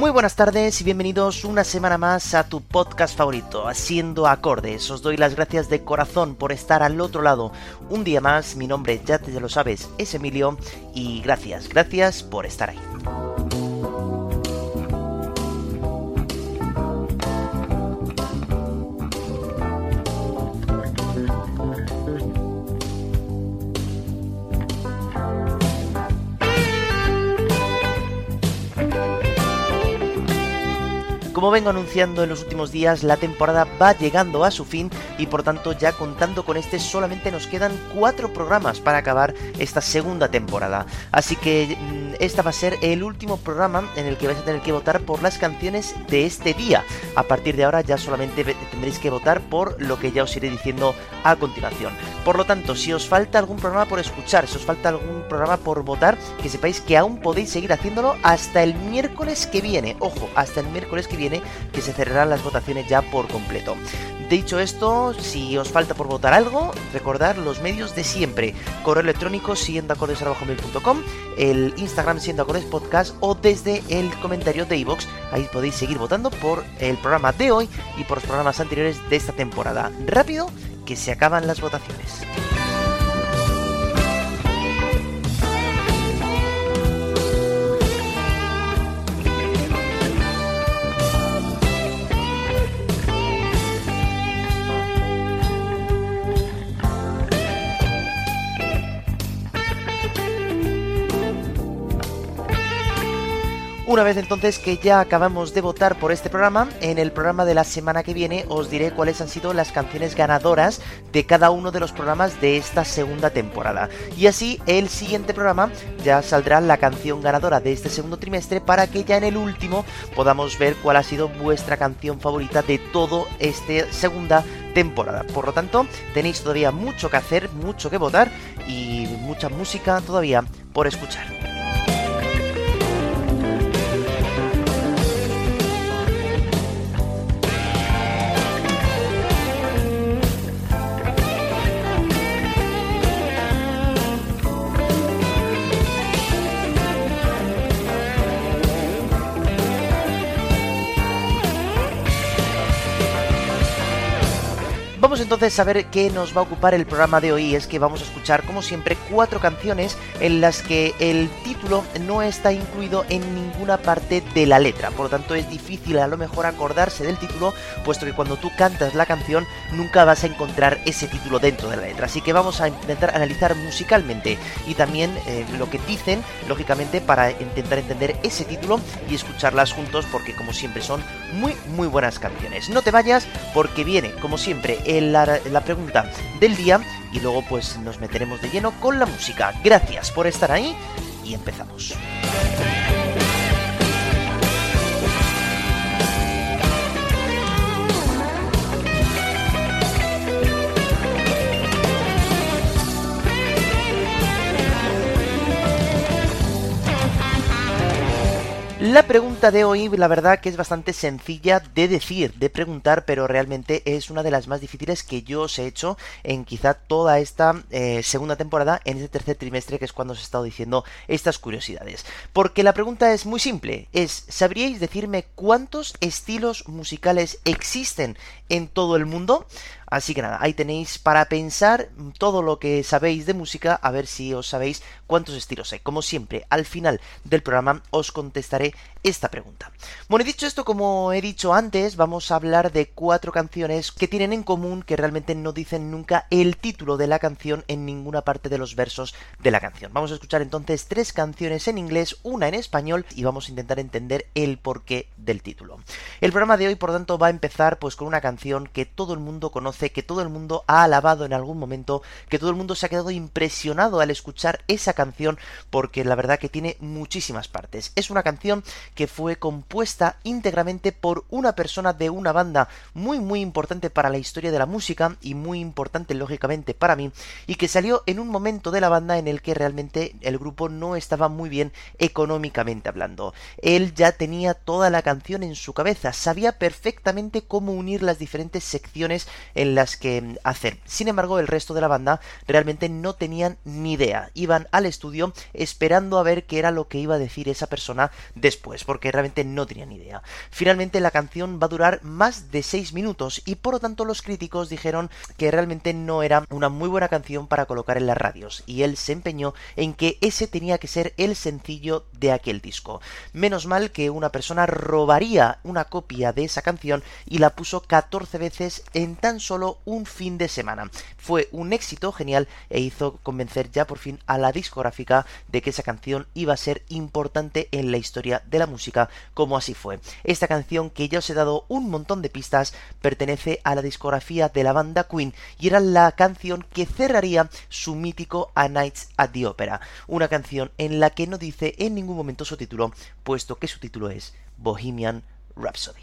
Muy buenas tardes y bienvenidos una semana más a tu podcast favorito, Haciendo Acordes. Os doy las gracias de corazón por estar al otro lado. Un día más, mi nombre ya te lo sabes, es Emilio y gracias, gracias por estar ahí. Como vengo anunciando en los últimos días, la temporada va llegando a su fin y por tanto ya contando con este solamente nos quedan cuatro programas para acabar esta segunda temporada. Así que mm, esta va a ser el último programa en el que vais a tener que votar por las canciones de este día. A partir de ahora ya solamente tendréis que votar por lo que ya os iré diciendo a continuación. Por lo tanto, si os falta algún programa por escuchar, si os falta algún programa por votar, que sepáis que aún podéis seguir haciéndolo hasta el miércoles que viene. Ojo, hasta el miércoles que viene que se cerrarán las votaciones ya por completo. Dicho esto, si os falta por votar algo, recordar los medios de siempre. Correo electrónico siguiendo el Instagram siendo acordes podcast o desde el comentario de iVoox. Ahí podéis seguir votando por el programa de hoy y por los programas anteriores de esta temporada. Rápido, que se acaban las votaciones. Una vez entonces que ya acabamos de votar por este programa, en el programa de la semana que viene os diré cuáles han sido las canciones ganadoras de cada uno de los programas de esta segunda temporada. Y así el siguiente programa ya saldrá la canción ganadora de este segundo trimestre para que ya en el último podamos ver cuál ha sido vuestra canción favorita de todo esta segunda temporada. Por lo tanto, tenéis todavía mucho que hacer, mucho que votar y mucha música todavía por escuchar. Entonces a ver qué nos va a ocupar el programa de hoy. Es que vamos a escuchar, como siempre, cuatro canciones en las que el título no está incluido en ninguna parte de la letra. Por lo tanto, es difícil a lo mejor acordarse del título, puesto que cuando tú cantas la canción nunca vas a encontrar ese título dentro de la letra. Así que vamos a intentar analizar musicalmente y también eh, lo que dicen, lógicamente, para intentar entender ese título y escucharlas juntos, porque como siempre son muy, muy buenas canciones. No te vayas, porque viene, como siempre, el la, pregunta del día y luego pues nos meteremos de lleno con la música. Gracias por estar ahí y empezamos. La pregunta de hoy, la verdad que es bastante sencilla de decir, de preguntar, pero realmente es una de las más difíciles que yo os he hecho en quizá toda esta eh, segunda temporada, en este tercer trimestre, que es cuando os he estado diciendo estas curiosidades. Porque la pregunta es muy simple, es, ¿sabríais decirme cuántos estilos musicales existen en todo el mundo? Así que nada, ahí tenéis para pensar todo lo que sabéis de música, a ver si os sabéis cuántos estilos hay. Como siempre, al final del programa os contestaré esta pregunta. Bueno, dicho esto, como he dicho antes, vamos a hablar de cuatro canciones que tienen en común que realmente no dicen nunca el título de la canción en ninguna parte de los versos de la canción. Vamos a escuchar entonces tres canciones en inglés, una en español y vamos a intentar entender el porqué del título. El programa de hoy, por tanto, va a empezar pues con una canción que todo el mundo conoce, que todo el mundo ha alabado en algún momento, que todo el mundo se ha quedado impresionado al escuchar esa canción porque la verdad que tiene muchísimas partes. Es una canción que fue compuesta íntegramente por una persona de una banda muy muy importante para la historia de la música y muy importante lógicamente para mí y que salió en un momento de la banda en el que realmente el grupo no estaba muy bien económicamente hablando. Él ya tenía toda la canción en su cabeza, sabía perfectamente cómo unir las diferentes secciones en las que mm, hacer. Sin embargo, el resto de la banda realmente no tenían ni idea. Iban al estudio esperando a ver qué era lo que iba a decir esa persona después, porque realmente no tenían idea. Finalmente la canción va a durar más de 6 minutos y por lo tanto los críticos dijeron que realmente no era una muy buena canción para colocar en las radios y él se empeñó en que ese tenía que ser el sencillo de aquel disco. Menos mal que una persona robaría una copia de esa canción y la puso 14 veces en tan solo un fin de semana. Fue un éxito genial e hizo convencer ya por fin a la discográfica de que esa canción iba a ser importante en la historia de la música, como así fue. Esta canción, que ya os he dado un montón de pistas, pertenece a la discografía de la banda Queen y era la canción que cerraría su mítico A Nights at the Opera, una canción en la que no dice en ningún momento su título, puesto que su título es Bohemian Rhapsody.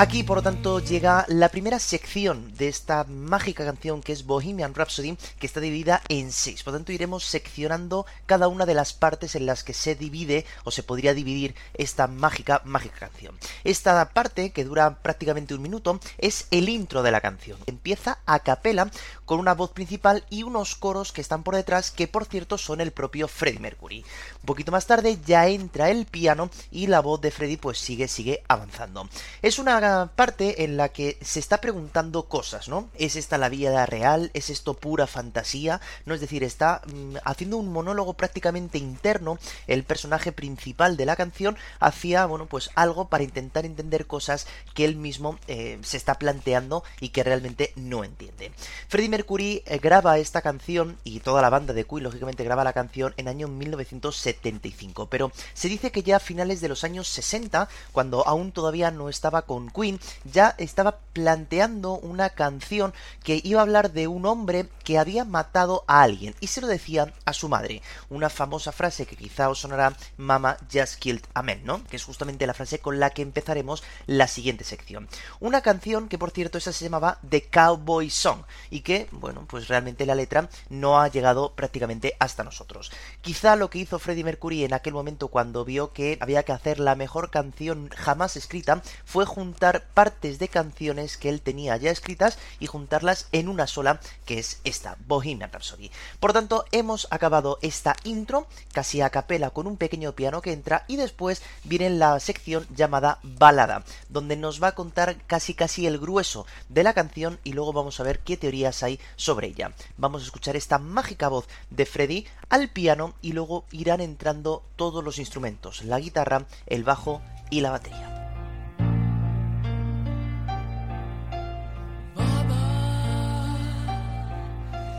Aquí, por lo tanto, llega la primera sección de esta mágica canción que es Bohemian Rhapsody, que está dividida en seis. Por lo tanto, iremos seccionando cada una de las partes en las que se divide o se podría dividir esta mágica, mágica canción. Esta parte, que dura prácticamente un minuto, es el intro de la canción. Empieza a capela con una voz principal y unos coros que están por detrás, que por cierto son el propio Freddie Mercury. Un poquito más tarde ya entra el piano y la voz de Freddie pues sigue, sigue avanzando. Es una parte en la que se está preguntando cosas, ¿no? ¿Es esta la vida real? ¿Es esto pura fantasía? No es decir, está mm, haciendo un monólogo prácticamente interno el personaje principal de la canción hacia, bueno, pues algo para intentar entender cosas que él mismo eh, se está planteando y que realmente no entiende. Freddie Mercury eh, graba esta canción y toda la banda de Queen lógicamente graba la canción en año 1975, pero se dice que ya a finales de los años 60, cuando aún todavía no estaba con Queen ya estaba planteando una canción que iba a hablar de un hombre que había matado a alguien y se lo decía a su madre. Una famosa frase que quizá os sonará Mama just killed a man, ¿no? Que es justamente la frase con la que empezaremos la siguiente sección. Una canción que por cierto esa se llamaba The Cowboy Song y que, bueno, pues realmente la letra no ha llegado prácticamente hasta nosotros. Quizá lo que hizo Freddie Mercury en aquel momento cuando vio que había que hacer la mejor canción jamás escrita fue juntar partes de canciones que él tenía ya escritas y juntarlas en una sola, que es esta, Bohemian Rhapsody. Por tanto, hemos acabado esta intro, casi a capela, con un pequeño piano que entra, y después viene la sección llamada balada, donde nos va a contar casi casi el grueso de la canción y luego vamos a ver qué teorías hay sobre ella. Vamos a escuchar esta mágica voz de Freddy al piano y luego irán entrando todos los instrumentos, la guitarra, el bajo y la batería.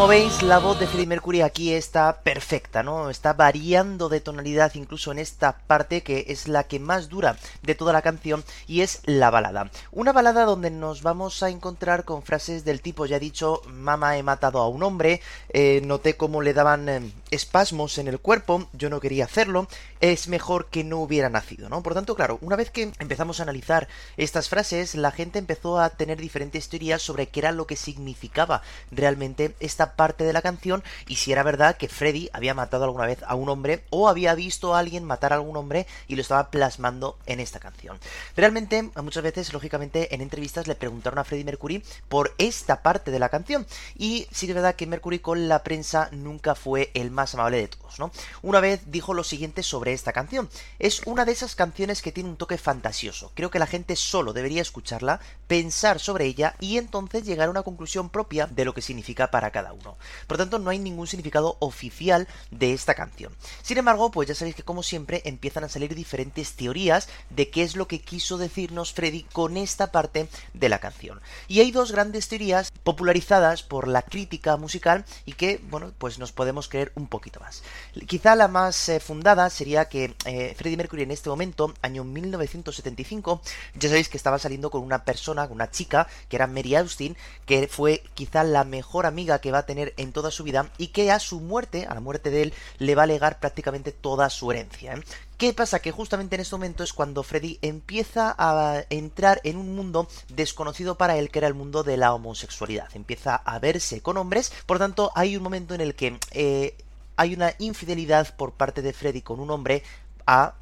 Como veis, la voz de Freddie Mercury aquí está perfecta, ¿no? Está variando de tonalidad incluso en esta parte que es la que más dura de toda la canción y es la balada. Una balada donde nos vamos a encontrar con frases del tipo, ya he dicho, mamá he matado a un hombre, eh, noté cómo le daban eh, espasmos en el cuerpo, yo no quería hacerlo, es mejor que no hubiera nacido, ¿no? Por tanto, claro, una vez que empezamos a analizar estas frases, la gente empezó a tener diferentes teorías sobre qué era lo que significaba realmente esta parte de la canción y si era verdad que Freddy había matado alguna vez a un hombre o había visto a alguien matar a algún hombre y lo estaba plasmando en esta canción. Realmente, muchas veces, lógicamente, en entrevistas le preguntaron a Freddie Mercury por esta parte de la canción y sí que es verdad que Mercury con la prensa nunca fue el más amable de todos, ¿no? Una vez dijo lo siguiente sobre esta canción. Es una de esas canciones que tiene un toque fantasioso. Creo que la gente solo debería escucharla, pensar sobre ella y entonces llegar a una conclusión propia de lo que significa para cada uno. Por tanto, no hay ningún significado oficial de esta canción. Sin embargo, pues ya sabéis que como siempre empiezan a salir diferentes teorías de qué es lo que quiso decirnos Freddy con esta parte de la canción. Y hay dos grandes teorías popularizadas por la crítica musical y que, bueno, pues nos podemos creer un poquito más. Quizá la más eh, fundada sería que eh, Freddie Mercury en este momento, año 1975, ya sabéis que estaba saliendo con una persona, una chica, que era Mary Austin, que fue quizá la mejor amiga que va a tener en toda su vida y que a su muerte, a la muerte de él, le va a legar prácticamente toda su herencia. ¿eh? ¿Qué pasa? Que justamente en este momento es cuando Freddy empieza a entrar en un mundo desconocido para él, que era el mundo de la homosexualidad. Empieza a verse con hombres, por tanto hay un momento en el que... Eh, hay una infidelidad por parte de Freddy con un hombre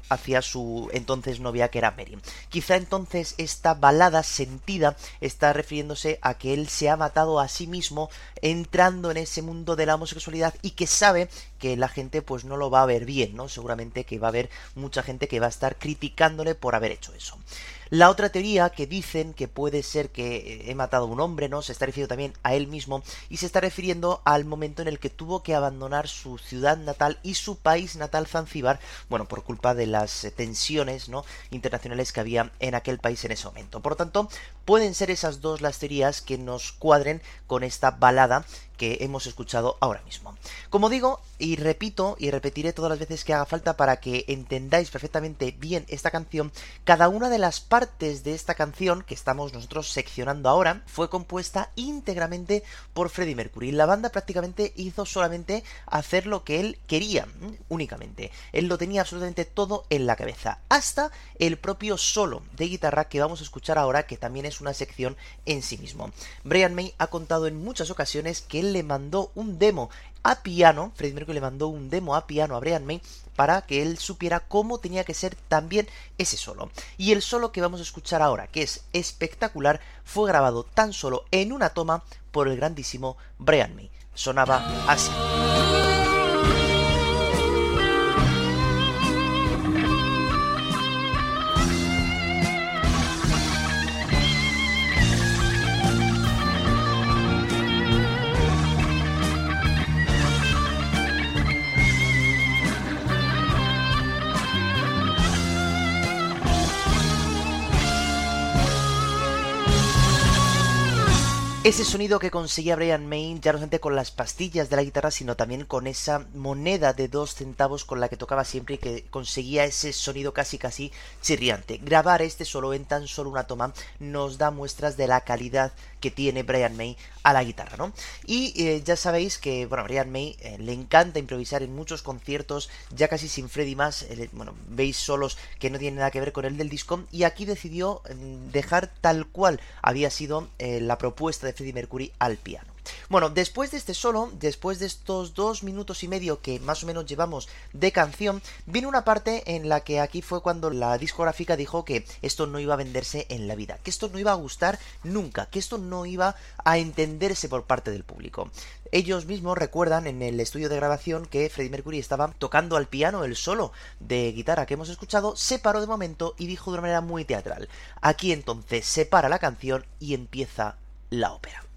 hacia su entonces novia que era Mary. Quizá entonces esta balada sentida está refiriéndose a que él se ha matado a sí mismo entrando en ese mundo de la homosexualidad y que sabe que la gente pues no lo va a ver bien, ¿no? Seguramente que va a haber mucha gente que va a estar criticándole por haber hecho eso. La otra teoría que dicen que puede ser que eh, he matado a un hombre, ¿no? Se está refiriendo también a él mismo y se está refiriendo al momento en el que tuvo que abandonar su ciudad natal y su país natal Zanzíbar, bueno, por culpa de las eh, tensiones, ¿no? internacionales que había en aquel país en ese momento. Por lo tanto, pueden ser esas dos las teorías que nos cuadren con esta balada que hemos escuchado ahora mismo. Como digo, y repito y repetiré todas las veces que haga falta para que entendáis perfectamente bien esta canción, cada una de las partes de esta canción que estamos nosotros seccionando ahora fue compuesta íntegramente por Freddie Mercury. La banda prácticamente hizo solamente hacer lo que él quería, únicamente. Él lo tenía absolutamente todo en la cabeza, hasta el propio solo de guitarra que vamos a escuchar ahora, que también es una sección en sí mismo. Brian May ha contado en muchas ocasiones que él le mandó un demo a piano, Freddie Mercury le mandó un demo a piano a Brian May para que él supiera cómo tenía que ser también ese solo. Y el solo que vamos a escuchar ahora, que es espectacular, fue grabado tan solo en una toma por el grandísimo Brian May. Sonaba así. Ese sonido que conseguía Brian May ya no solamente con las pastillas de la guitarra, sino también con esa moneda de dos centavos con la que tocaba siempre y que conseguía ese sonido casi casi chirriante. Grabar este solo en tan solo una toma nos da muestras de la calidad que tiene Brian May a la guitarra, ¿no? Y eh, ya sabéis que, bueno, Brian May eh, le encanta improvisar en muchos conciertos, ya casi sin Freddy más, eh, bueno, veis solos que no tienen nada que ver con el del disco, y aquí decidió mm, dejar tal cual había sido la propuesta de Freddie Mercury al piano. Bueno, después de este solo, después de estos dos minutos y medio que más o menos llevamos de canción, viene una parte en la que aquí fue cuando la discográfica dijo que esto no iba a venderse en la vida, que esto no iba a gustar nunca, que esto no iba a entenderse por parte del público. Ellos mismos recuerdan en el estudio de grabación que Freddie Mercury estaba tocando al piano el solo de guitarra que hemos escuchado, se paró de momento y dijo de una manera muy teatral. Aquí entonces se para la canción y empieza la ópera.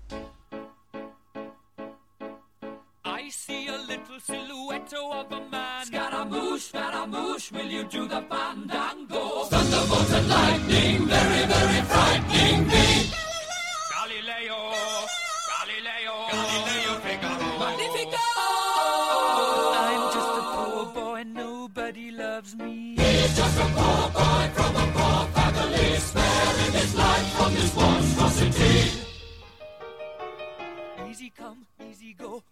Silhouette of a man. Scaramouche, Scaramouche, will you do the fandango? Thunderbolt and lightning, very, very frightening me. Galileo, Galileo, Galileo Figaro. Magnifico! I'm just a poor boy and nobody loves me. He's just a poor boy from a poor family, sparing his life from this monstrosity. Easy come, easy go,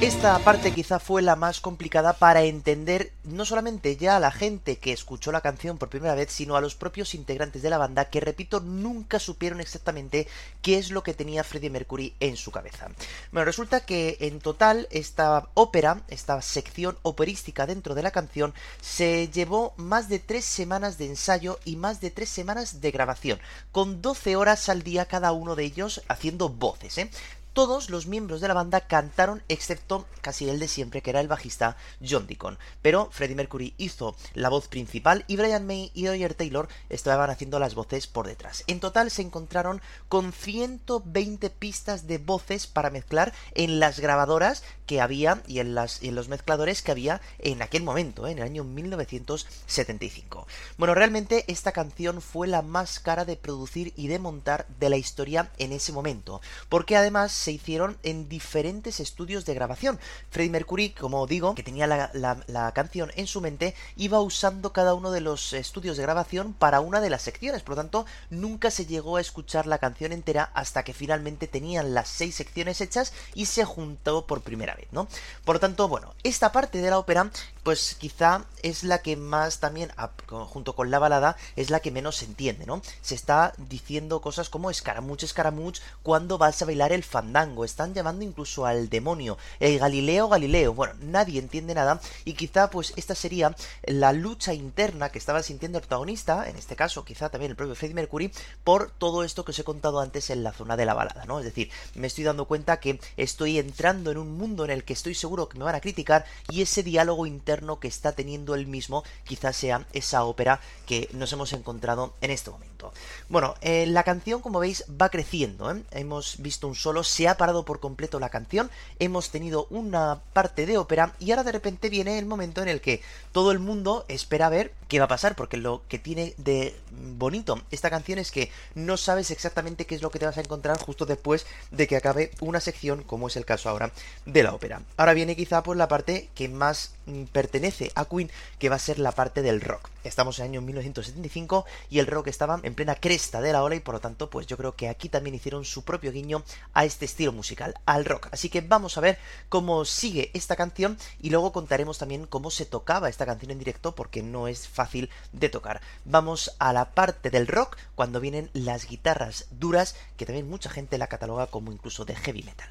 Esta parte quizá fue la más complicada para entender no solamente ya a la gente que escuchó la canción por primera vez, sino a los propios integrantes de la banda que, repito, nunca supieron exactamente qué es lo que tenía Freddie Mercury en su cabeza. Bueno, resulta que en total esta ópera, esta sección operística dentro de la canción, se llevó más de tres semanas de ensayo y más de tres semanas de grabación, con 12 horas al día cada uno de ellos haciendo voces, ¿eh? Todos los miembros de la banda cantaron excepto casi el de siempre, que era el bajista John Deacon. Pero Freddie Mercury hizo la voz principal y Brian May y Roger Taylor estaban haciendo las voces por detrás. En total se encontraron con 120 pistas de voces para mezclar en las grabadoras que había y en, las, y en los mezcladores que había en aquel momento, ¿eh? en el año 1975. Bueno, realmente esta canción fue la más cara de producir y de montar de la historia en ese momento, porque además se hicieron en diferentes estudios de grabación. Freddie Mercury, como digo, que tenía la, canción en su mente, iba usando cada uno de los estudios de grabación para una de las secciones. Por lo tanto, nunca se llegó a escuchar la canción entera hasta que finalmente tenían las seis secciones hechas y se juntó por primera vez, ¿no? Por lo tanto, bueno, esta parte de la ópera, pues quizá es la que más también, junto con la balada, es la que menos se entiende, ¿no? Se está diciendo cosas como escaramuch, escaramuch, cuando vas a bailar el fandango. Están llamando incluso al demonio. El Galileo, Galileo. Bueno, nadie entiende nada. Y quizá, pues, esta sería la lucha interna que estaba sintiendo el protagonista, en este caso, quizá también el propio Freddie Mercury, por todo esto que os he contado antes en la zona de la balada, ¿no? Es decir, me estoy dando cuenta que estoy entrando en un mundo en el que estoy seguro que me van a criticar y ese diálogo interno que está teniendo él mismo quizás sea esa ópera que nos hemos encontrado en este momento. Bueno, eh, la canción, como veis, va creciendo. ¿eh? Hemos visto un solo, se ha parado por completo la canción, hemos tenido una parte de ópera y ahora de repente viene el momento en el que todo el mundo espera ver qué va a pasar, porque lo que tiene de bonito esta canción es que no sabes exactamente qué es lo que te vas a encontrar justo después de que acabe una sección, como es el caso ahora de la ópera. Ahora viene quizá por la parte que más pertenece a Queen, que va a ser la parte del rock. Estamos en el año 1975 y el rock estaba en plena cresta de la ola y por lo tanto, pues yo creo que aquí también hicieron su propio guiño a este estilo musical, al rock. Así que vamos a ver cómo sigue esta canción y luego contaremos también cómo se tocaba esta canción en directo porque no es fácil de tocar. Vamos a la parte del rock cuando vienen las guitarras duras, que también mucha gente la cataloga como incluso de heavy metal.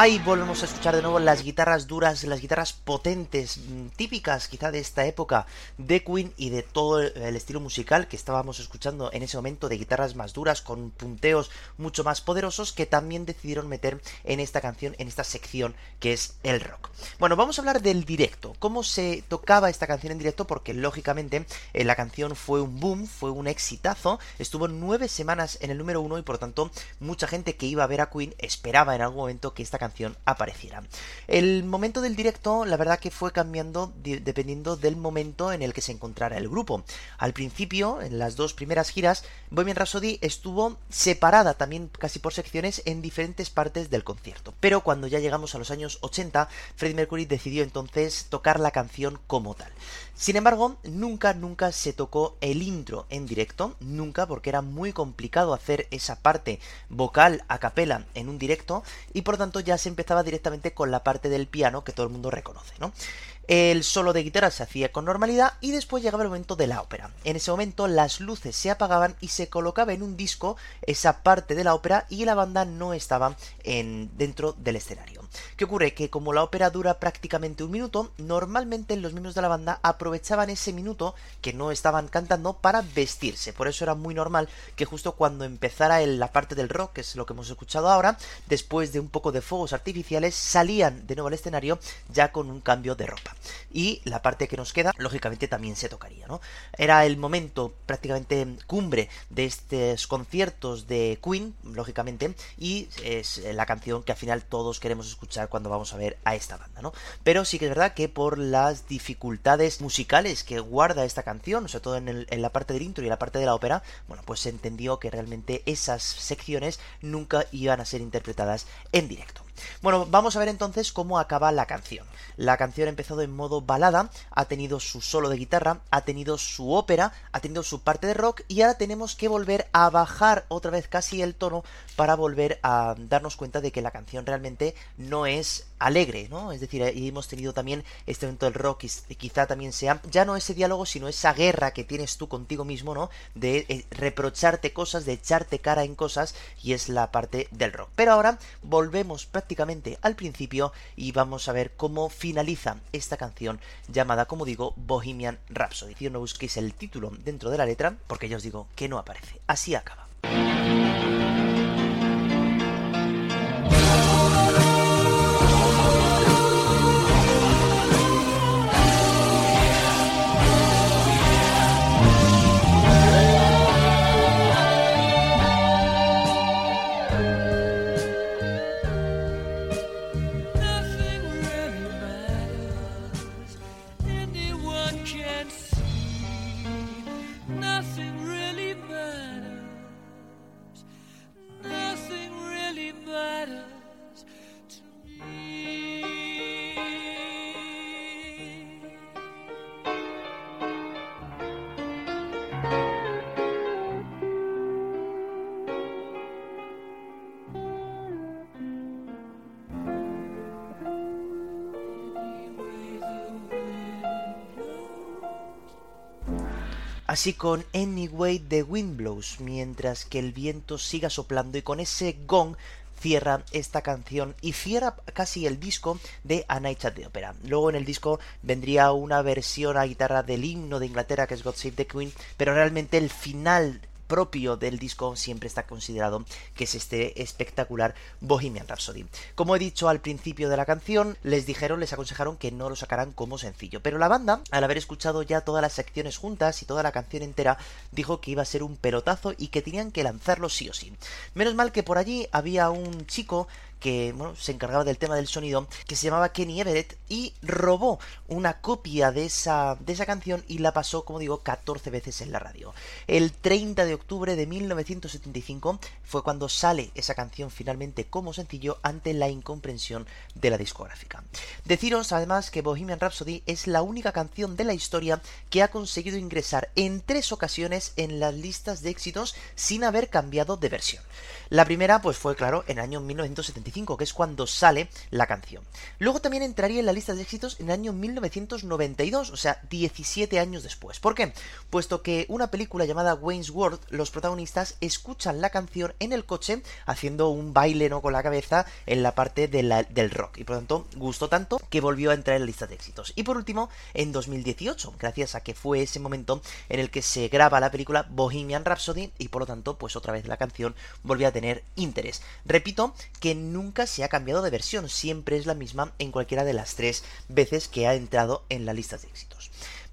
Ahí volvemos a escuchar de nuevo las guitarras duras, las guitarras potentes, típicas quizá de esta época de Queen y de todo el estilo musical que estábamos escuchando en ese momento de guitarras más duras con punteos mucho más poderosos que también decidieron meter en esta canción, en esta sección que es el rock. Bueno, vamos a hablar del directo, cómo se tocaba esta canción en directo porque lógicamente eh, la canción fue un boom, fue un exitazo, estuvo nueve semanas en el número uno y por tanto mucha gente que iba a ver a Queen esperaba en algún momento que esta canción canción apareciera. El momento del directo, la verdad que fue cambiando de- dependiendo del momento en el que se encontrara el grupo. Al principio, en las dos primeras giras, Bohemian Rhapsody estuvo separada también casi por secciones en diferentes partes del concierto. Pero cuando ya llegamos a los años 80, Freddie Mercury decidió entonces tocar la canción como tal. Sin embargo, nunca, nunca se tocó el intro en directo, nunca, porque era muy complicado hacer esa parte vocal a capela en un directo, y por tanto ya se empezaba directamente con la parte del piano que todo el mundo reconoce, ¿no? El solo de guitarra se hacía con normalidad y después llegaba el momento de la ópera. En ese momento las luces se apagaban y se colocaba en un disco esa parte de la ópera y la banda no estaba en, dentro del escenario. ¿Qué ocurre? Que como la ópera dura prácticamente un minuto, normalmente los miembros de la banda aprovechaban ese minuto que no estaban cantando para vestirse. Por eso era muy normal que justo cuando empezara el- la parte del rock, que es lo que hemos escuchado ahora, después de un poco de fuegos artificiales, salían de nuevo al escenario ya con un cambio de ropa. Y la parte que nos queda, lógicamente, también se tocaría, ¿no? Era el momento prácticamente cumbre de estos conciertos de Queen, lógicamente, y es la canción que al final todos queremos escuchar cuando vamos a ver a esta banda, ¿no? Pero sí que es verdad que por las dificultades musicales que guarda esta canción, sobre todo en, en la parte del intro y la parte de la ópera, bueno, pues se entendió que realmente esas secciones nunca iban a ser interpretadas en directo. Bueno, vamos a ver entonces cómo acaba la canción. La canción ha empezado en modo balada, ha tenido su solo de guitarra, ha tenido su ópera, ha tenido su parte de rock y ahora tenemos que volver a bajar otra vez casi el tono para volver a darnos cuenta de que la canción realmente no es alegre, ¿no? Es decir, y hemos tenido también este momento del rock y quizá también sea ya no ese diálogo, sino esa guerra que tienes tú contigo mismo, ¿no? De eh, reprocharte cosas, de echarte cara en cosas y es la parte del rock. Pero ahora volvemos prácticamente al principio y vamos a ver cómo finaliza esta canción llamada, como digo, Bohemian Rhapsody. Si no busquéis el título dentro de la letra, porque ya os digo que no aparece. Así acaba. Así con Anyway the Wind Blows, mientras que el viento siga soplando y con ese gong cierra esta canción y cierra casi el disco de A Night at the Opera. Luego en el disco vendría una versión a guitarra del himno de Inglaterra que es God Save the Queen, pero realmente el final propio del disco siempre está considerado que es este espectacular Bohemian Rhapsody. Como he dicho al principio de la canción, les dijeron, les aconsejaron que no lo sacaran como sencillo, pero la banda, al haber escuchado ya todas las secciones juntas y toda la canción entera, dijo que iba a ser un pelotazo y que tenían que lanzarlo sí o sí. Menos mal que por allí había un chico que bueno, se encargaba del tema del sonido, que se llamaba Kenny Everett y robó una copia de esa, de esa canción y la pasó, como digo, 14 veces en la radio. El 30 de octubre de 1975 fue cuando sale esa canción finalmente como sencillo ante la incomprensión de la discográfica. Deciros además que Bohemian Rhapsody es la única canción de la historia que ha conseguido ingresar en tres ocasiones en las listas de éxitos sin haber cambiado de versión. La primera, pues fue claro, en el año 1975, que es cuando sale la canción. Luego también entraría en la lista de éxitos en el año 1992, o sea, 17 años después. ¿Por qué? Puesto que una película llamada Wayne's World, los protagonistas escuchan la canción en el coche haciendo un baile no con la cabeza en la parte del rock. Y por lo tanto, gustó tanto que volvió a entrar en la lista de éxitos. Y por último, en 2018, gracias a que fue ese momento en el que se graba la película Bohemian Rhapsody y por lo tanto, pues otra vez la canción volvió a tener interés. Repito que nunca se ha cambiado de versión, siempre es la misma en cualquiera de las tres veces que ha entrado en las listas de éxitos.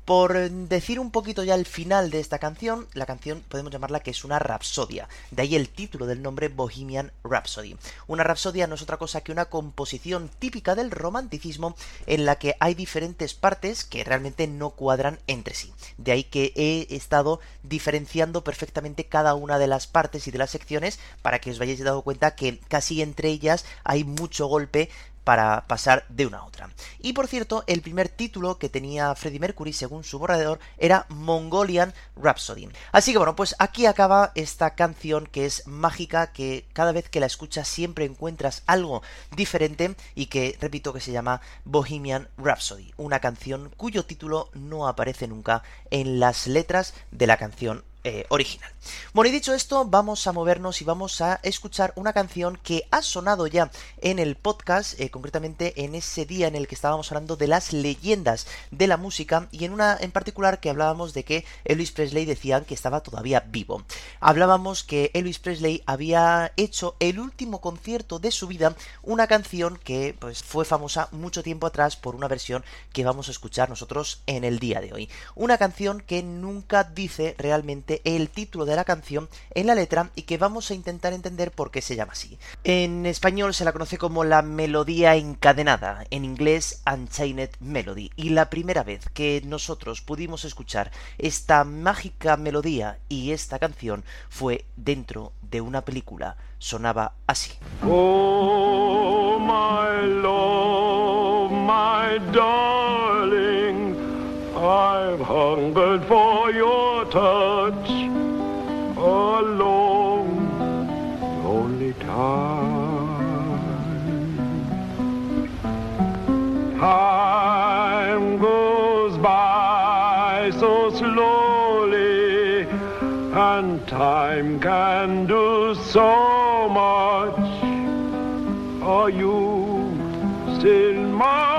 Por decir un poquito ya el final de esta canción, la canción podemos llamarla que es una rapsodia, de ahí el título del nombre Bohemian Rhapsody. Una rapsodia no es otra cosa que una composición típica del romanticismo en la que hay diferentes partes que realmente no cuadran entre sí. De ahí que he estado diferenciando perfectamente cada una de las partes y de las secciones para que os vayáis dado cuenta que casi entre ellas hay mucho golpe para pasar de una a otra. Y por cierto, el primer título que tenía Freddie Mercury según su borrador era Mongolian Rhapsody. Así que bueno, pues aquí acaba esta canción que es mágica, que cada vez que la escuchas siempre encuentras algo diferente y que repito que se llama Bohemian Rhapsody, una canción cuyo título no aparece nunca en las letras de la canción eh, original. Bueno, y dicho esto, vamos a movernos y vamos a escuchar una canción que ha sonado ya en el podcast, eh, concretamente en ese día en el que estábamos hablando de las leyendas de la música y en una en particular que hablábamos de que Elvis Presley decían que estaba todavía vivo. Hablábamos que Elvis Presley había hecho el último concierto de su vida, una canción que pues fue famosa mucho tiempo atrás por una versión que vamos a escuchar nosotros en el día de hoy. Una canción que nunca dice realmente el título de la canción en la letra y que vamos a intentar entender por qué se llama así. En español se la conoce como la melodía encadenada, en inglés Unchained Melody, y la primera vez que nosotros pudimos escuchar esta mágica melodía y esta canción fue dentro de una película. Sonaba así. Oh, my love, my darling, for touch a long, lonely time. Time goes by so slowly, and time can do so much. Are you still mine?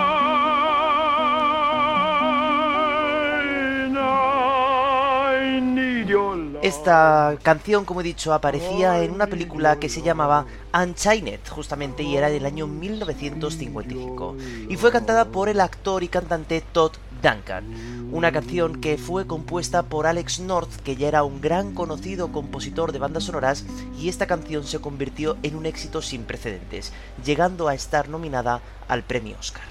Esta canción, como he dicho, aparecía en una película que se llamaba Unchained, justamente, y era del año 1955. Y fue cantada por el actor y cantante Todd Duncan. Una canción que fue compuesta por Alex North, que ya era un gran conocido compositor de bandas sonoras, y esta canción se convirtió en un éxito sin precedentes, llegando a estar nominada al premio Oscar.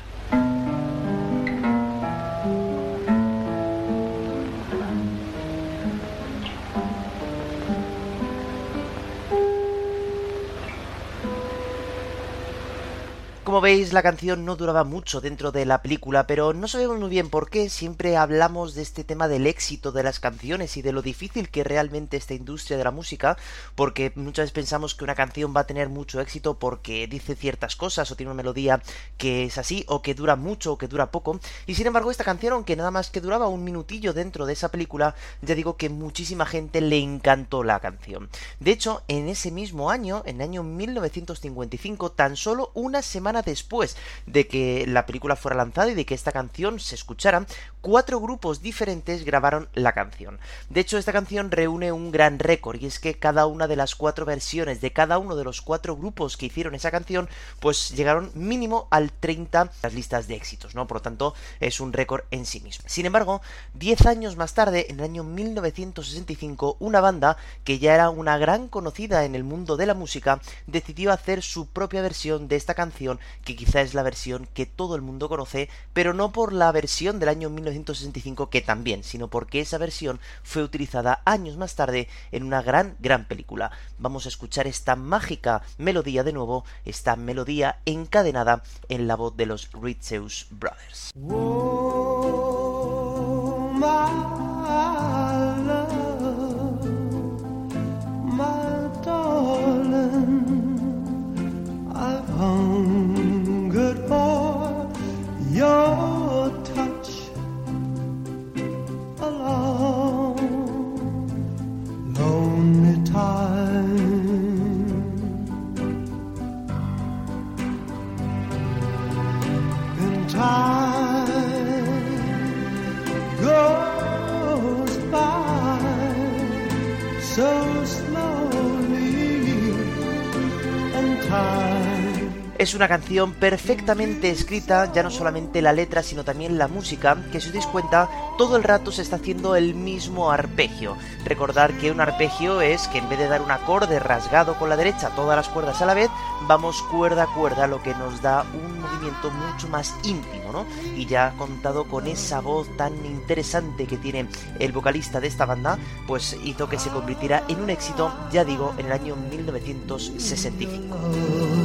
Como veis, la canción no duraba mucho dentro de la película, pero no sabemos muy bien por qué. Siempre hablamos de este tema del éxito de las canciones y de lo difícil que realmente esta industria de la música, porque muchas veces pensamos que una canción va a tener mucho éxito porque dice ciertas cosas o tiene una melodía que es así, o que dura mucho o que dura poco. Y sin embargo, esta canción, aunque nada más que duraba un minutillo dentro de esa película, ya digo que muchísima gente le encantó la canción. De hecho, en ese mismo año, en el año 1955, tan solo una semana después de que la película fuera lanzada y de que esta canción se escuchara, cuatro grupos diferentes grabaron la canción. De hecho, esta canción reúne un gran récord y es que cada una de las cuatro versiones de cada uno de los cuatro grupos que hicieron esa canción, pues llegaron mínimo al 30 las listas de éxitos, ¿no? Por lo tanto, es un récord en sí mismo. Sin embargo, 10 años más tarde, en el año 1965, una banda que ya era una gran conocida en el mundo de la música, decidió hacer su propia versión de esta canción, que quizá es la versión que todo el mundo conoce, pero no por la versión del año 1965 que también, sino porque esa versión fue utilizada años más tarde en una gran, gran película. Vamos a escuchar esta mágica melodía de nuevo, esta melodía encadenada en la voz de los Ritzeus Brothers. Oh, una canción perfectamente escrita, ya no solamente la letra, sino también la música, que si os dais cuenta, todo el rato se está haciendo el mismo arpegio. Recordar que un arpegio es que en vez de dar un acorde rasgado con la derecha, todas las cuerdas a la vez, vamos cuerda a cuerda, lo que nos da un movimiento mucho más íntimo, ¿no? Y ya contado con esa voz tan interesante que tiene el vocalista de esta banda, pues hizo que se convirtiera en un éxito, ya digo, en el año 1965.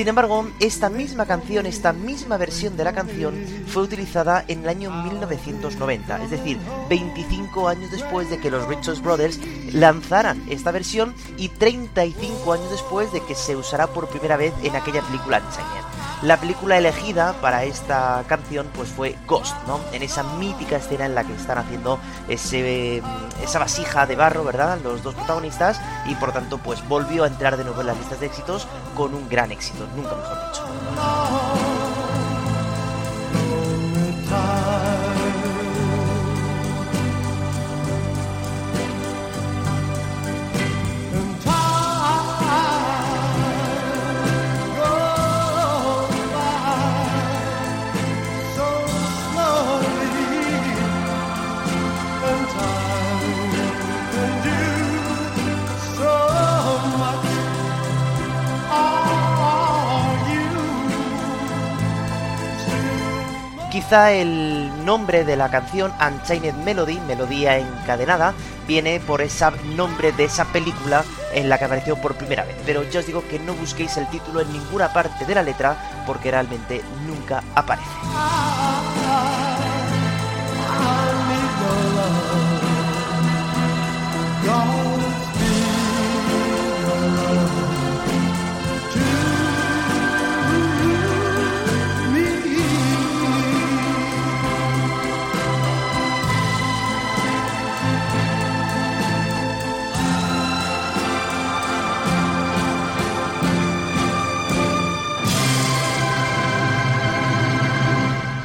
Sin embargo, esta misma canción, esta misma versión de la canción fue utilizada en el año 1990, es decir, 25 años después de que los Richards Brothers lanzaran esta versión y 35 años después de que se usara por primera vez en aquella película Unchained. La película elegida para esta canción pues fue Ghost, ¿no? En esa mítica escena en la que están haciendo ese, esa vasija de barro, ¿verdad? Los dos protagonistas y por tanto pues volvió a entrar de nuevo en las listas de éxitos con un gran éxito, nunca mejor dicho. Quizá el nombre de la canción Unchained Melody, Melodía encadenada, viene por ese nombre de esa película en la que apareció por primera vez. Pero yo os digo que no busquéis el título en ninguna parte de la letra porque realmente nunca aparece.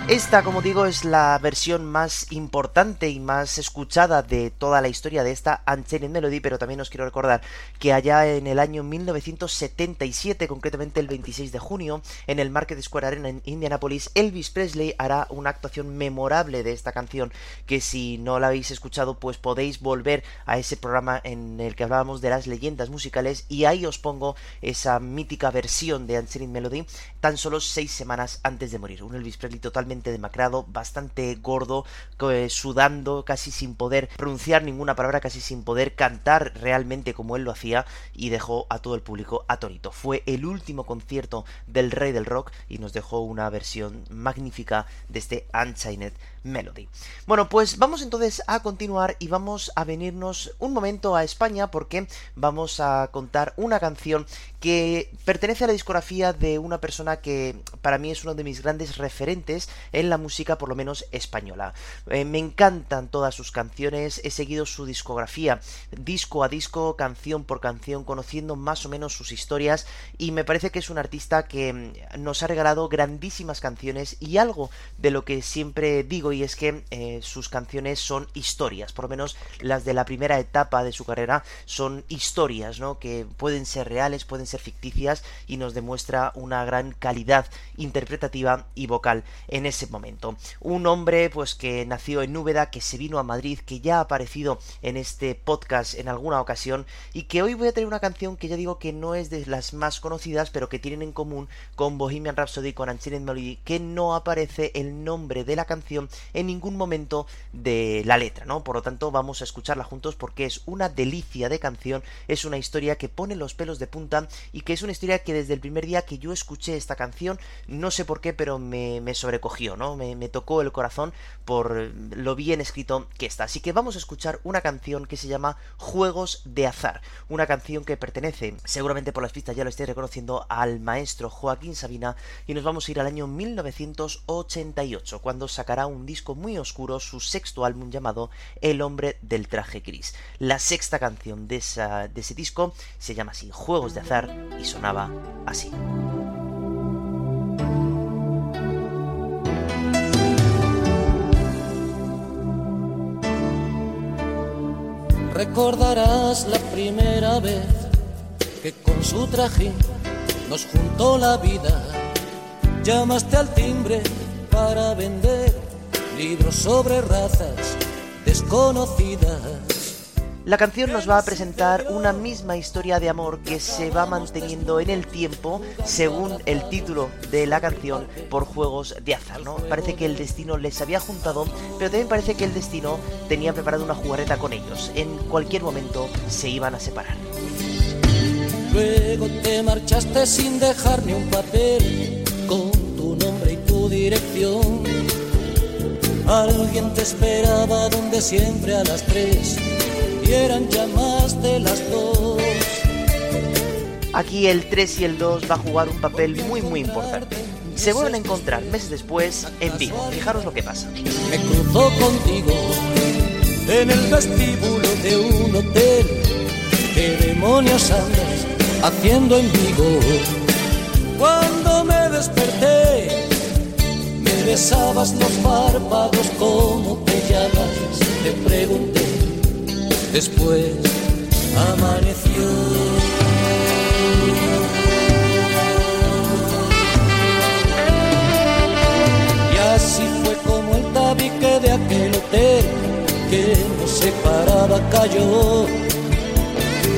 Esta, como digo, es la versión más importante y más escuchada de toda la historia de esta Unchained Melody, pero también os quiero recordar que allá en el año 1977, concretamente el 26 de junio, en el Market Square Arena en Indianapolis, Elvis Presley hará una actuación memorable de esta canción, que si no la habéis escuchado, pues podéis volver a ese programa en el que hablábamos de las leyendas musicales y ahí os pongo esa mítica versión de Unchained Melody tan solo seis semanas antes de morir. Un Elvis Presley totalmente demacrado, bastante gordo, eh, sudando, casi sin poder pronunciar ninguna palabra, casi sin poder cantar realmente como él lo hacía y dejó a todo el público atónito. Fue el último concierto del rey del rock y nos dejó una versión magnífica de este Unchained Melody. Bueno, pues vamos entonces a continuar y vamos a venirnos un momento a España porque vamos a contar una canción que pertenece a la discografía de una persona que para mí es uno de mis grandes referentes en la música, por lo menos española. Eh, me encantan todas sus canciones, he seguido su discografía disco a disco, canción por canción, conociendo más o menos sus historias y me parece que es un artista que nos ha regalado grandísimas canciones y algo de lo que siempre digo y es que eh, sus canciones son historias, por lo menos las de la primera etapa de su carrera son historias, ¿no? Que pueden ser reales, pueden ser ficticias y nos demuestra una gran calidad interpretativa y vocal en ese momento. Un hombre pues que nació en Úbeda, que se vino a Madrid, que ya ha aparecido en este podcast en alguna ocasión y que hoy voy a tener una canción que ya digo que no es de las más conocidas, pero que tienen en común con Bohemian Rhapsody, con Unchained Melody, que no aparece el nombre de la canción en ningún momento de la letra, ¿no? Por lo tanto, vamos a escucharla juntos porque es una delicia de canción, es una historia que pone los pelos de punta y que es una historia que desde el primer día que yo escuché esta canción, no sé por qué, pero me, me sobrecogió, ¿no? Me, me tocó el corazón por lo bien escrito que está. Así que vamos a escuchar una canción que se llama Juegos de Azar, una canción que pertenece, seguramente por las pistas ya lo estáis reconociendo, al maestro Joaquín Sabina y nos vamos a ir al año 1988, cuando sacará un disco muy oscuro, su sexto álbum llamado El hombre del traje gris. La sexta canción de, esa, de ese disco se llama así, Juegos de Azar, y sonaba así. Recordarás la primera vez que con su trajín nos juntó la vida. Llamaste al timbre para vender libros sobre razas desconocidas. La canción nos va a presentar una misma historia de amor que se va manteniendo en el tiempo, según el título de la canción, por juegos de azar, ¿no? Parece que el destino les había juntado, pero también parece que el destino tenía preparado una jugarreta con ellos. En cualquier momento se iban a separar. Luego te marchaste sin dejar ni un papel con tu nombre y tu dirección. Alguien te esperaba donde siempre a las tres y eran ya más de las dos. Aquí el 3 y el 2 va a jugar un papel muy muy importante. Se vuelven a encontrar meses después en Vigo. Fijaros lo que pasa. Me cruzó contigo en el vestíbulo de un hotel. ¿Qué demonios andas haciendo en Vigo? Cuando me desperté, me besabas los párpados, ¿cómo te llamas? Te pregunté. Después amaneció. Y así fue como el tabique de aquel hotel que nos separaba cayó.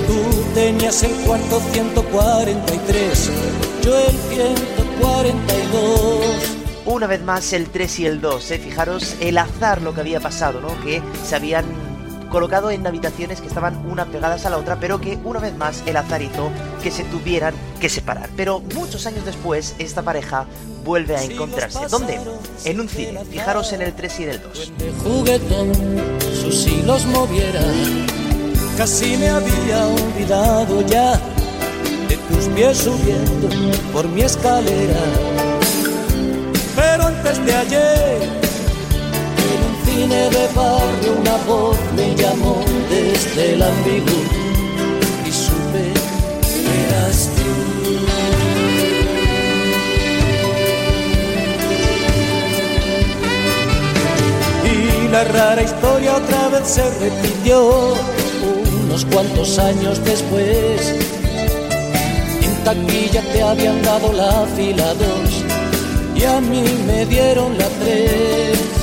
Tú tenías el cuarto 143, yo el 142. Una vez más el 3 y el 2, ¿eh? fijaros el azar lo que había pasado, ¿no? Que se habían colocado en habitaciones que estaban una pegadas a la otra, pero que una vez más el azar hizo que se tuvieran que separar. Pero muchos años después esta pareja vuelve a encontrarse. ¿Dónde? En un cine. Fijaros en el 3 y en el 2. de juguetón sus hilos moviera. Casi me había olvidado ya de tus pies subiendo por mi escalera. Pero antes de ayer, en un cine de barrio, una voz me llamó desde el ambiguo y supe que eras tú. Y la rara historia otra vez se repitió unos cuantos años después. En taquilla te habían dado la fila dos y a mí me dieron la tres.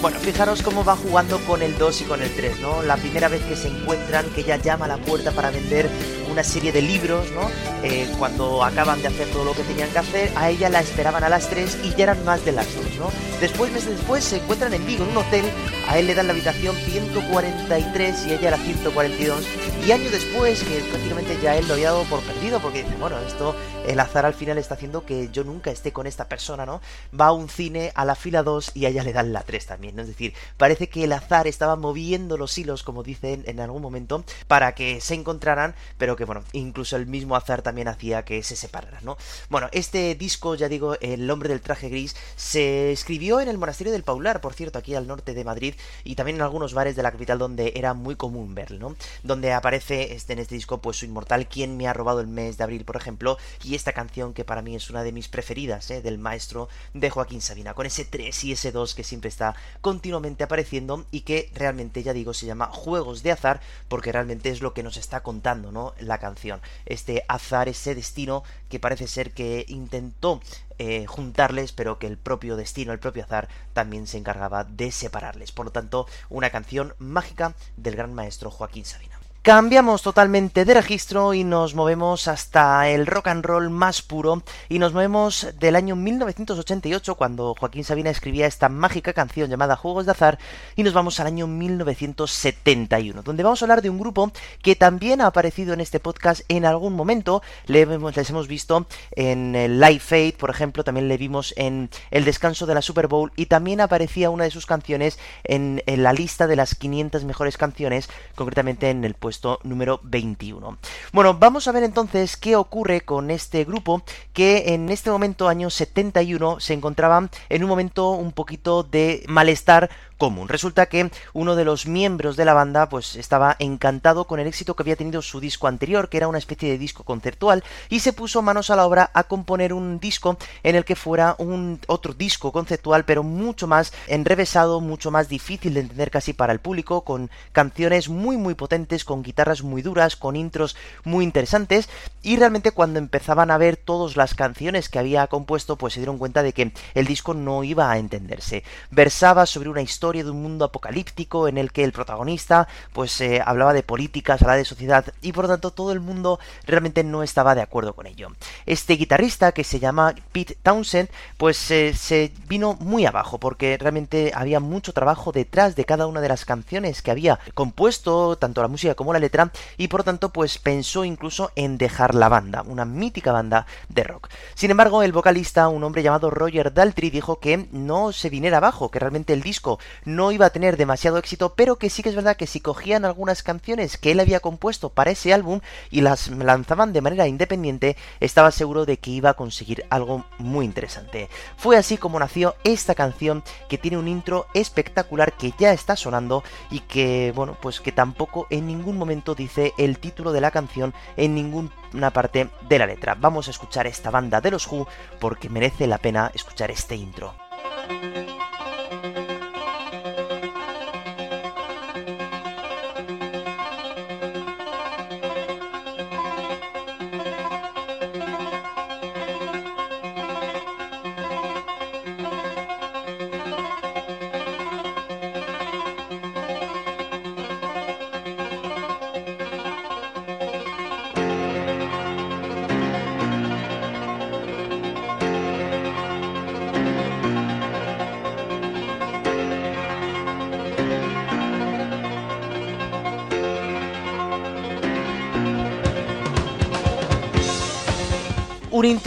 Bueno, fijaros cómo va jugando con el 2 y con el 3, ¿no? La primera vez que se encuentran, que ella llama a la puerta para vender una serie de libros, ¿no? Eh, cuando acaban de hacer todo lo que tenían que hacer, a ella la esperaban a las 3 y ya eran más de las 2, ¿no? Después, meses después, se encuentran en Vigo, en un hotel, a él le dan la habitación 143 y ella la 142, y años después, que prácticamente ya él lo había dado por perdido, porque dice, bueno, esto, el azar al final está haciendo que yo nunca esté con esta persona, ¿no? Va a un cine, a la fila 2 y a ella le dan la 3 también, ¿no? Es decir, parece que el azar estaba moviendo los hilos, como dicen en algún momento, para que se encontraran, pero que bueno, incluso el mismo azar también hacía que se separaran, ¿no? Bueno, este disco, ya digo, El hombre del traje gris, se escribió en el monasterio del Paular, por cierto, aquí al norte de Madrid, y también en algunos bares de la capital donde era muy común verlo, ¿no? Donde aparece este, en este disco, pues su inmortal ¿Quién me ha robado el mes de abril, por ejemplo? Y esta canción que para mí es una de mis preferidas, ¿eh? Del maestro de Joaquín Sabina, con ese 3 y ese 2 que siempre está continuamente apareciendo y que realmente, ya digo, se llama Juegos de Azar, porque realmente es lo que nos está contando, ¿no? La canción. Este azar, ese destino que parece ser que intentó eh, juntarles, pero que el propio destino, el propio azar, también se encargaba de separarles. Por lo tanto, una canción mágica del gran maestro Joaquín Sabina. Cambiamos totalmente de registro y nos movemos hasta el rock and roll más puro. Y nos movemos del año 1988 cuando Joaquín Sabina escribía esta mágica canción llamada Juegos de Azar y nos vamos al año 1971 donde vamos a hablar de un grupo que también ha aparecido en este podcast en algún momento. Les hemos visto en el Live Aid por ejemplo también le vimos en el descanso de la Super Bowl y también aparecía una de sus canciones en, en la lista de las 500 mejores canciones concretamente en el puesto número 21. Bueno, vamos a ver entonces qué ocurre con este grupo que en este momento, año 71, se encontraba en un momento un poquito de malestar común. Resulta que uno de los miembros de la banda pues estaba encantado con el éxito que había tenido su disco anterior, que era una especie de disco conceptual, y se puso manos a la obra a componer un disco en el que fuera un otro disco conceptual, pero mucho más enrevesado, mucho más difícil de entender casi para el público, con canciones muy muy potentes, con guitarras muy duras, con intros muy interesantes, y realmente cuando empezaban a ver todas las canciones que había compuesto, pues se dieron cuenta de que el disco no iba a entenderse. Versaba sobre una historia de un mundo apocalíptico en el que el protagonista pues eh, hablaba de políticas, hablaba de sociedad y por lo tanto todo el mundo realmente no estaba de acuerdo con ello. Este guitarrista que se llama Pete Townsend pues eh, se vino muy abajo porque realmente había mucho trabajo detrás de cada una de las canciones que había compuesto, tanto la música como la letra y por lo tanto pues pensó incluso en dejar la banda, una mítica banda de rock. Sin embargo, el vocalista, un hombre llamado Roger Daltrey, dijo que no se viniera abajo, que realmente el disco no iba a tener demasiado éxito, pero que sí que es verdad que si cogían algunas canciones que él había compuesto para ese álbum y las lanzaban de manera independiente, estaba seguro de que iba a conseguir algo muy interesante. Fue así como nació esta canción que tiene un intro espectacular que ya está sonando y que, bueno, pues que tampoco en ningún momento dice el título de la canción en ninguna parte de la letra. Vamos a escuchar esta banda de los Who porque merece la pena escuchar este intro.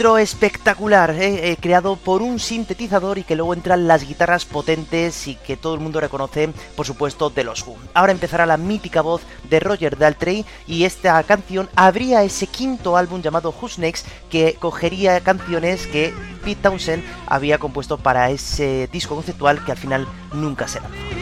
Espectacular, eh, eh, creado por un sintetizador y que luego entran las guitarras potentes y que todo el mundo reconoce, por supuesto, de los Who. Ahora empezará la mítica voz de Roger Daltrey y esta canción abría ese quinto álbum llamado Who's Next que cogería canciones que Pete Townsend había compuesto para ese disco conceptual que al final nunca se lanzó.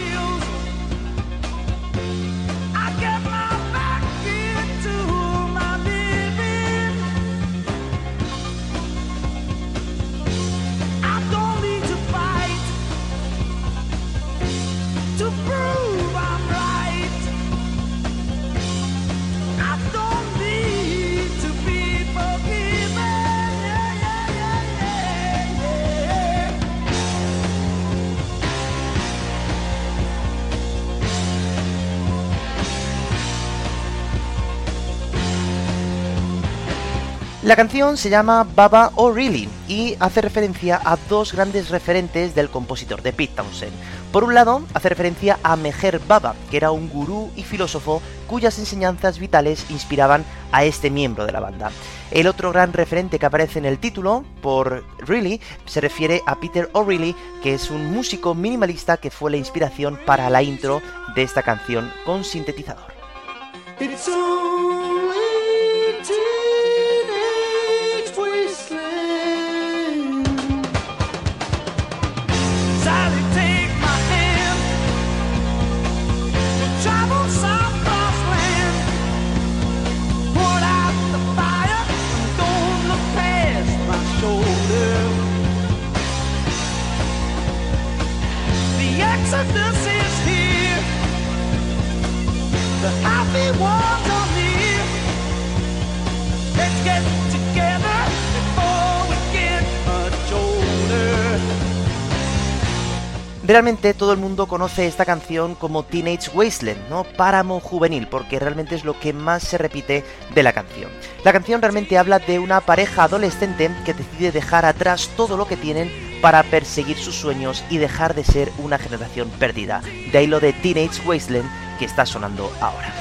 La canción se llama Baba O'Reilly y hace referencia a dos grandes referentes del compositor de Pete Townsend. Por un lado, hace referencia a Meher Baba, que era un gurú y filósofo cuyas enseñanzas vitales inspiraban a este miembro de la banda. El otro gran referente que aparece en el título, por Really, se refiere a Peter O'Reilly, que es un músico minimalista que fue la inspiración para la intro de esta canción con sintetizador. Realmente todo el mundo conoce esta canción como Teenage Wasteland, ¿no? Páramo juvenil, porque realmente es lo que más se repite de la canción. La canción realmente habla de una pareja adolescente que decide dejar atrás todo lo que tienen para perseguir sus sueños y dejar de ser una generación perdida. De ahí lo de Teenage Wasteland que está sonando ahora.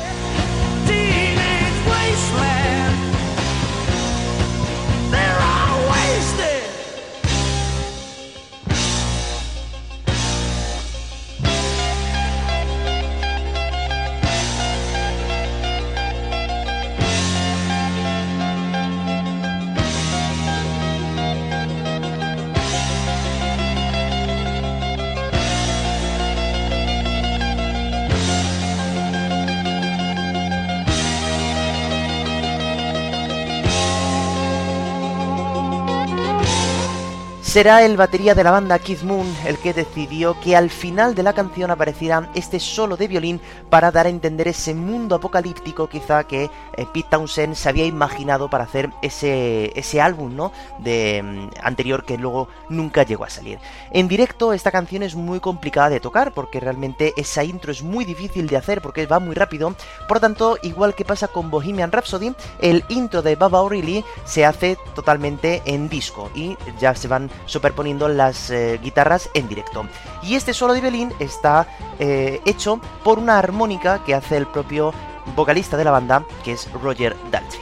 Será el batería de la banda Keith Moon el que decidió que al final de la canción apareciera este solo de violín para dar a entender ese mundo apocalíptico quizá que eh, Pete Townsend se había imaginado para hacer ese, ese álbum ¿no? de, mm, anterior que luego nunca llegó a salir. En directo esta canción es muy complicada de tocar porque realmente esa intro es muy difícil de hacer porque va muy rápido. Por tanto, igual que pasa con Bohemian Rhapsody, el intro de Baba O'Reilly se hace totalmente en disco y ya se van superponiendo las eh, guitarras en directo. Y este solo de violín está eh, hecho por una armónica que hace el propio vocalista de la banda, que es Roger Daltrey.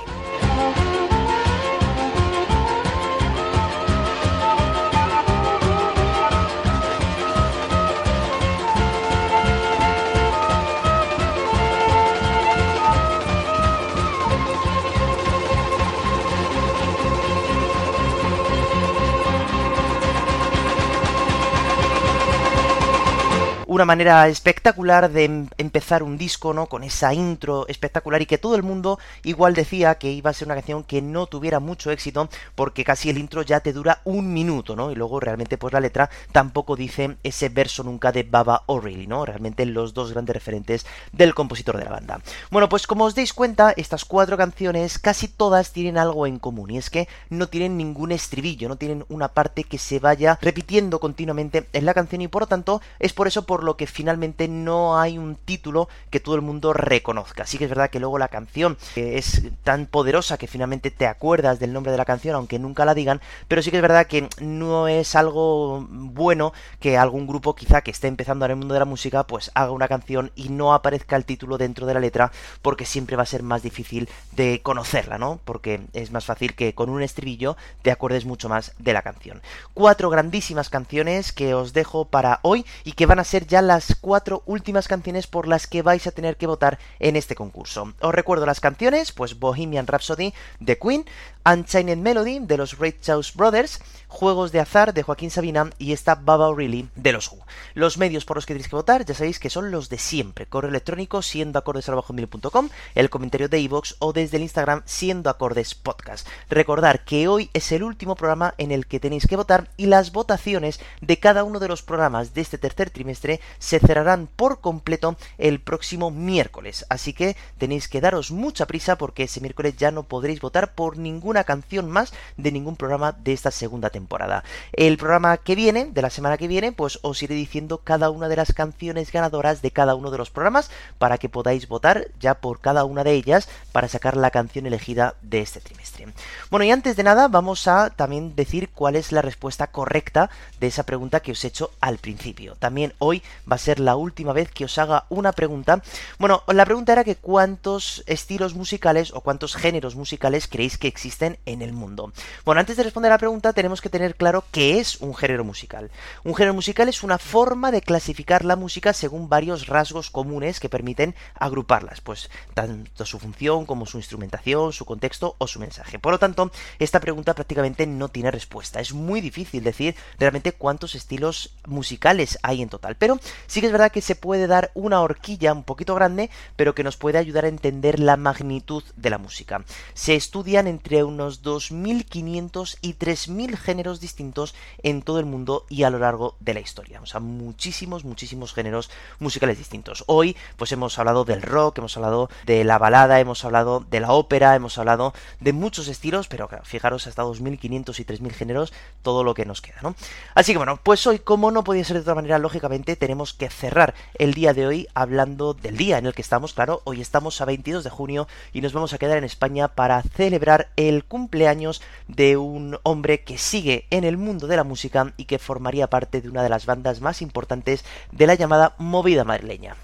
Una manera espectacular de em- empezar un disco, ¿no? Con esa intro espectacular y que todo el mundo igual decía que iba a ser una canción que no tuviera mucho éxito porque casi el intro ya te dura un minuto, ¿no? Y luego realmente pues la letra tampoco dice ese verso nunca de Baba O'Reilly, ¿no? Realmente los dos grandes referentes del compositor de la banda. Bueno, pues como os dais cuenta, estas cuatro canciones casi todas tienen algo en común y es que no tienen ningún estribillo, no tienen una parte que se vaya repitiendo continuamente en la canción y por lo tanto es por eso por lo que finalmente no hay un título que todo el mundo reconozca. Sí que es verdad que luego la canción es tan poderosa que finalmente te acuerdas del nombre de la canción, aunque nunca la digan, pero sí que es verdad que no es algo bueno que algún grupo quizá que esté empezando en el mundo de la música pues haga una canción y no aparezca el título dentro de la letra porque siempre va a ser más difícil de conocerla, ¿no? Porque es más fácil que con un estribillo te acuerdes mucho más de la canción. Cuatro grandísimas canciones que os dejo para hoy y que van a ser ya las cuatro últimas canciones por las que vais a tener que votar en este concurso. Os recuerdo las canciones, pues Bohemian Rhapsody de Queen, Unchained Melody de los Charles Brothers, Juegos de Azar de Joaquín Sabina y esta Baba O'Reilly de los Who. Los medios por los que tenéis que votar ya sabéis que son los de siempre. Correo electrónico siendo acordes.com, el comentario de iVoox o desde el Instagram siendo acordes podcast. Recordar que hoy es el último programa en el que tenéis que votar y las votaciones de cada uno de los programas de este tercer trimestre se cerrarán por completo el próximo miércoles. Así que tenéis que daros mucha prisa porque ese miércoles ya no podréis votar por ninguna canción más de ningún programa de esta segunda temporada. El programa que viene, de la semana que viene, pues os iré diciendo cada una de las canciones ganadoras de cada uno de los programas para que podáis votar ya por cada una de ellas para sacar la canción elegida de este trimestre. Bueno, y antes de nada vamos a también decir cuál es la respuesta correcta de esa pregunta que os he hecho al principio. También hoy va a ser la última vez que os haga una pregunta. Bueno, la pregunta era que cuántos estilos musicales o cuántos géneros musicales creéis que existen en el mundo. Bueno, antes de responder a la pregunta tenemos que tener claro qué es un género musical. Un género musical es una forma de clasificar la música según varios rasgos comunes que permiten agruparlas, pues tanto su función como su instrumentación, su contexto o su mensaje. Por lo tanto, esta pregunta prácticamente no tiene respuesta. Es muy difícil decir realmente cuántos estilos musicales hay en total, pero sí que es verdad que se puede dar una horquilla un poquito grande, pero que nos puede ayudar a entender la magnitud de la música. Se estudian entre unos 2.500 y 3.000 géneros distintos en todo el mundo y a lo largo de la historia. O sea, muchísimos, muchísimos géneros musicales distintos. Hoy, pues hemos hablado del rock, hemos hablado de la balada, hemos hablado de la ópera, hemos hablado de muchos estilos, pero fijaros hasta 2.500 y 3.000 géneros, todo lo que nos queda, ¿no? Así que bueno, pues hoy, como no podía ser de otra manera, lógicamente tenemos que cerrar el día de hoy hablando del día en el que estamos, claro, hoy estamos a 22 de junio y nos vamos a quedar en España para celebrar el cumpleaños de un hombre que sigue en el mundo de la música y que formaría parte de una de las bandas más importantes de la llamada movida madrileña.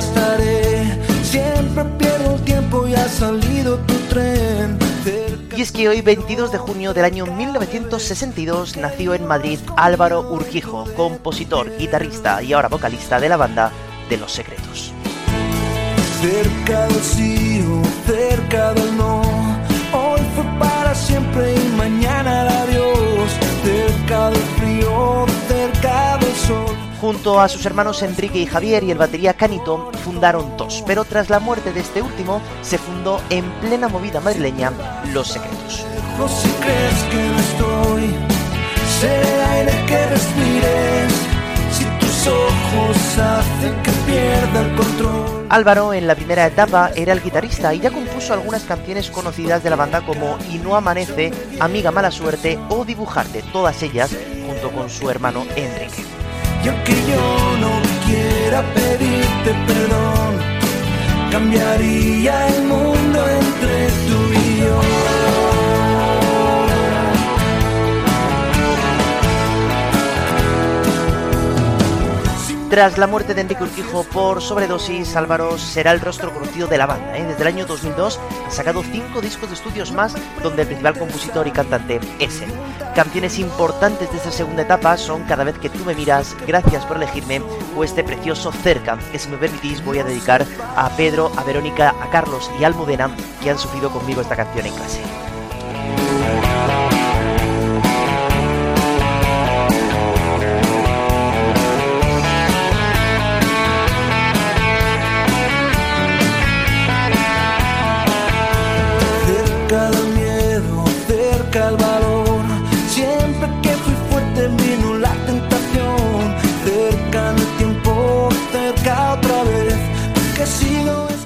Estaré. Siempre pierdo el tiempo y. Cerca Y es que hoy, 22 de junio del año 1962, nació en Madrid Álvaro Urquijo, compositor, guitarrista y ahora vocalista de la banda de Los Secretos. Cerca del sí cerca del no. Hoy fue para siempre y mañana adiós. Cerca del frío, cerca del sol. Junto a sus hermanos Enrique y Javier y el batería Canito fundaron TOS, pero tras la muerte de este último se fundó en plena movida madrileña Los Secretos. O si crees que no estoy, seré el aire que respires. Si tus ojos hacen que pierda el control. Álvaro en la primera etapa era el guitarrista y ya compuso algunas canciones conocidas de la banda como Y no amanece, Amiga mala suerte o Dibujarte, todas ellas junto con su hermano Enrique. Y aunque yo no quiera pedirte perdón, cambiaría el mundo entre tú y yo. Tras la muerte de Enrique Urquijo por sobredosis, Álvaro será el rostro conocido de la banda. ¿eh? Desde el año 2002 ha sacado cinco discos de estudios más, donde el principal compositor y cantante es él. Canciones importantes de esta segunda etapa son Cada vez que tú me miras, Gracias por elegirme o este precioso Cerca, que si me permitís voy a dedicar a Pedro, a Verónica, a Carlos y a Almudena, que han sufrido conmigo esta canción en clase.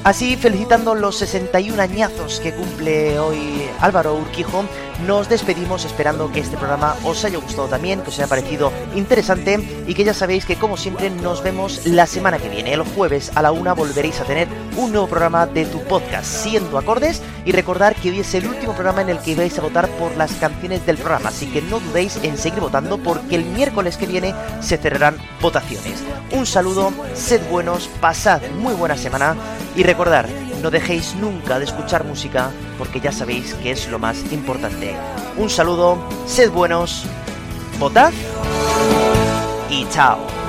Así, felicitando los 61 añazos que cumple hoy Álvaro Urquijo, nos despedimos esperando que este programa os haya gustado también, que os haya parecido interesante y que ya sabéis que como siempre nos vemos la semana que viene. El jueves a la una volveréis a tener un nuevo programa de tu podcast, Siendo Acordes, y recordar que hoy es el último programa en el que vais a votar por las canciones del programa, así que no dudéis en seguir votando porque el miércoles que viene se cerrarán votaciones. Un saludo, sed buenos, pasad muy buena semana y recordar, no dejéis nunca de escuchar música porque ya sabéis que es lo más importante. Un saludo, sed buenos, votad y chao.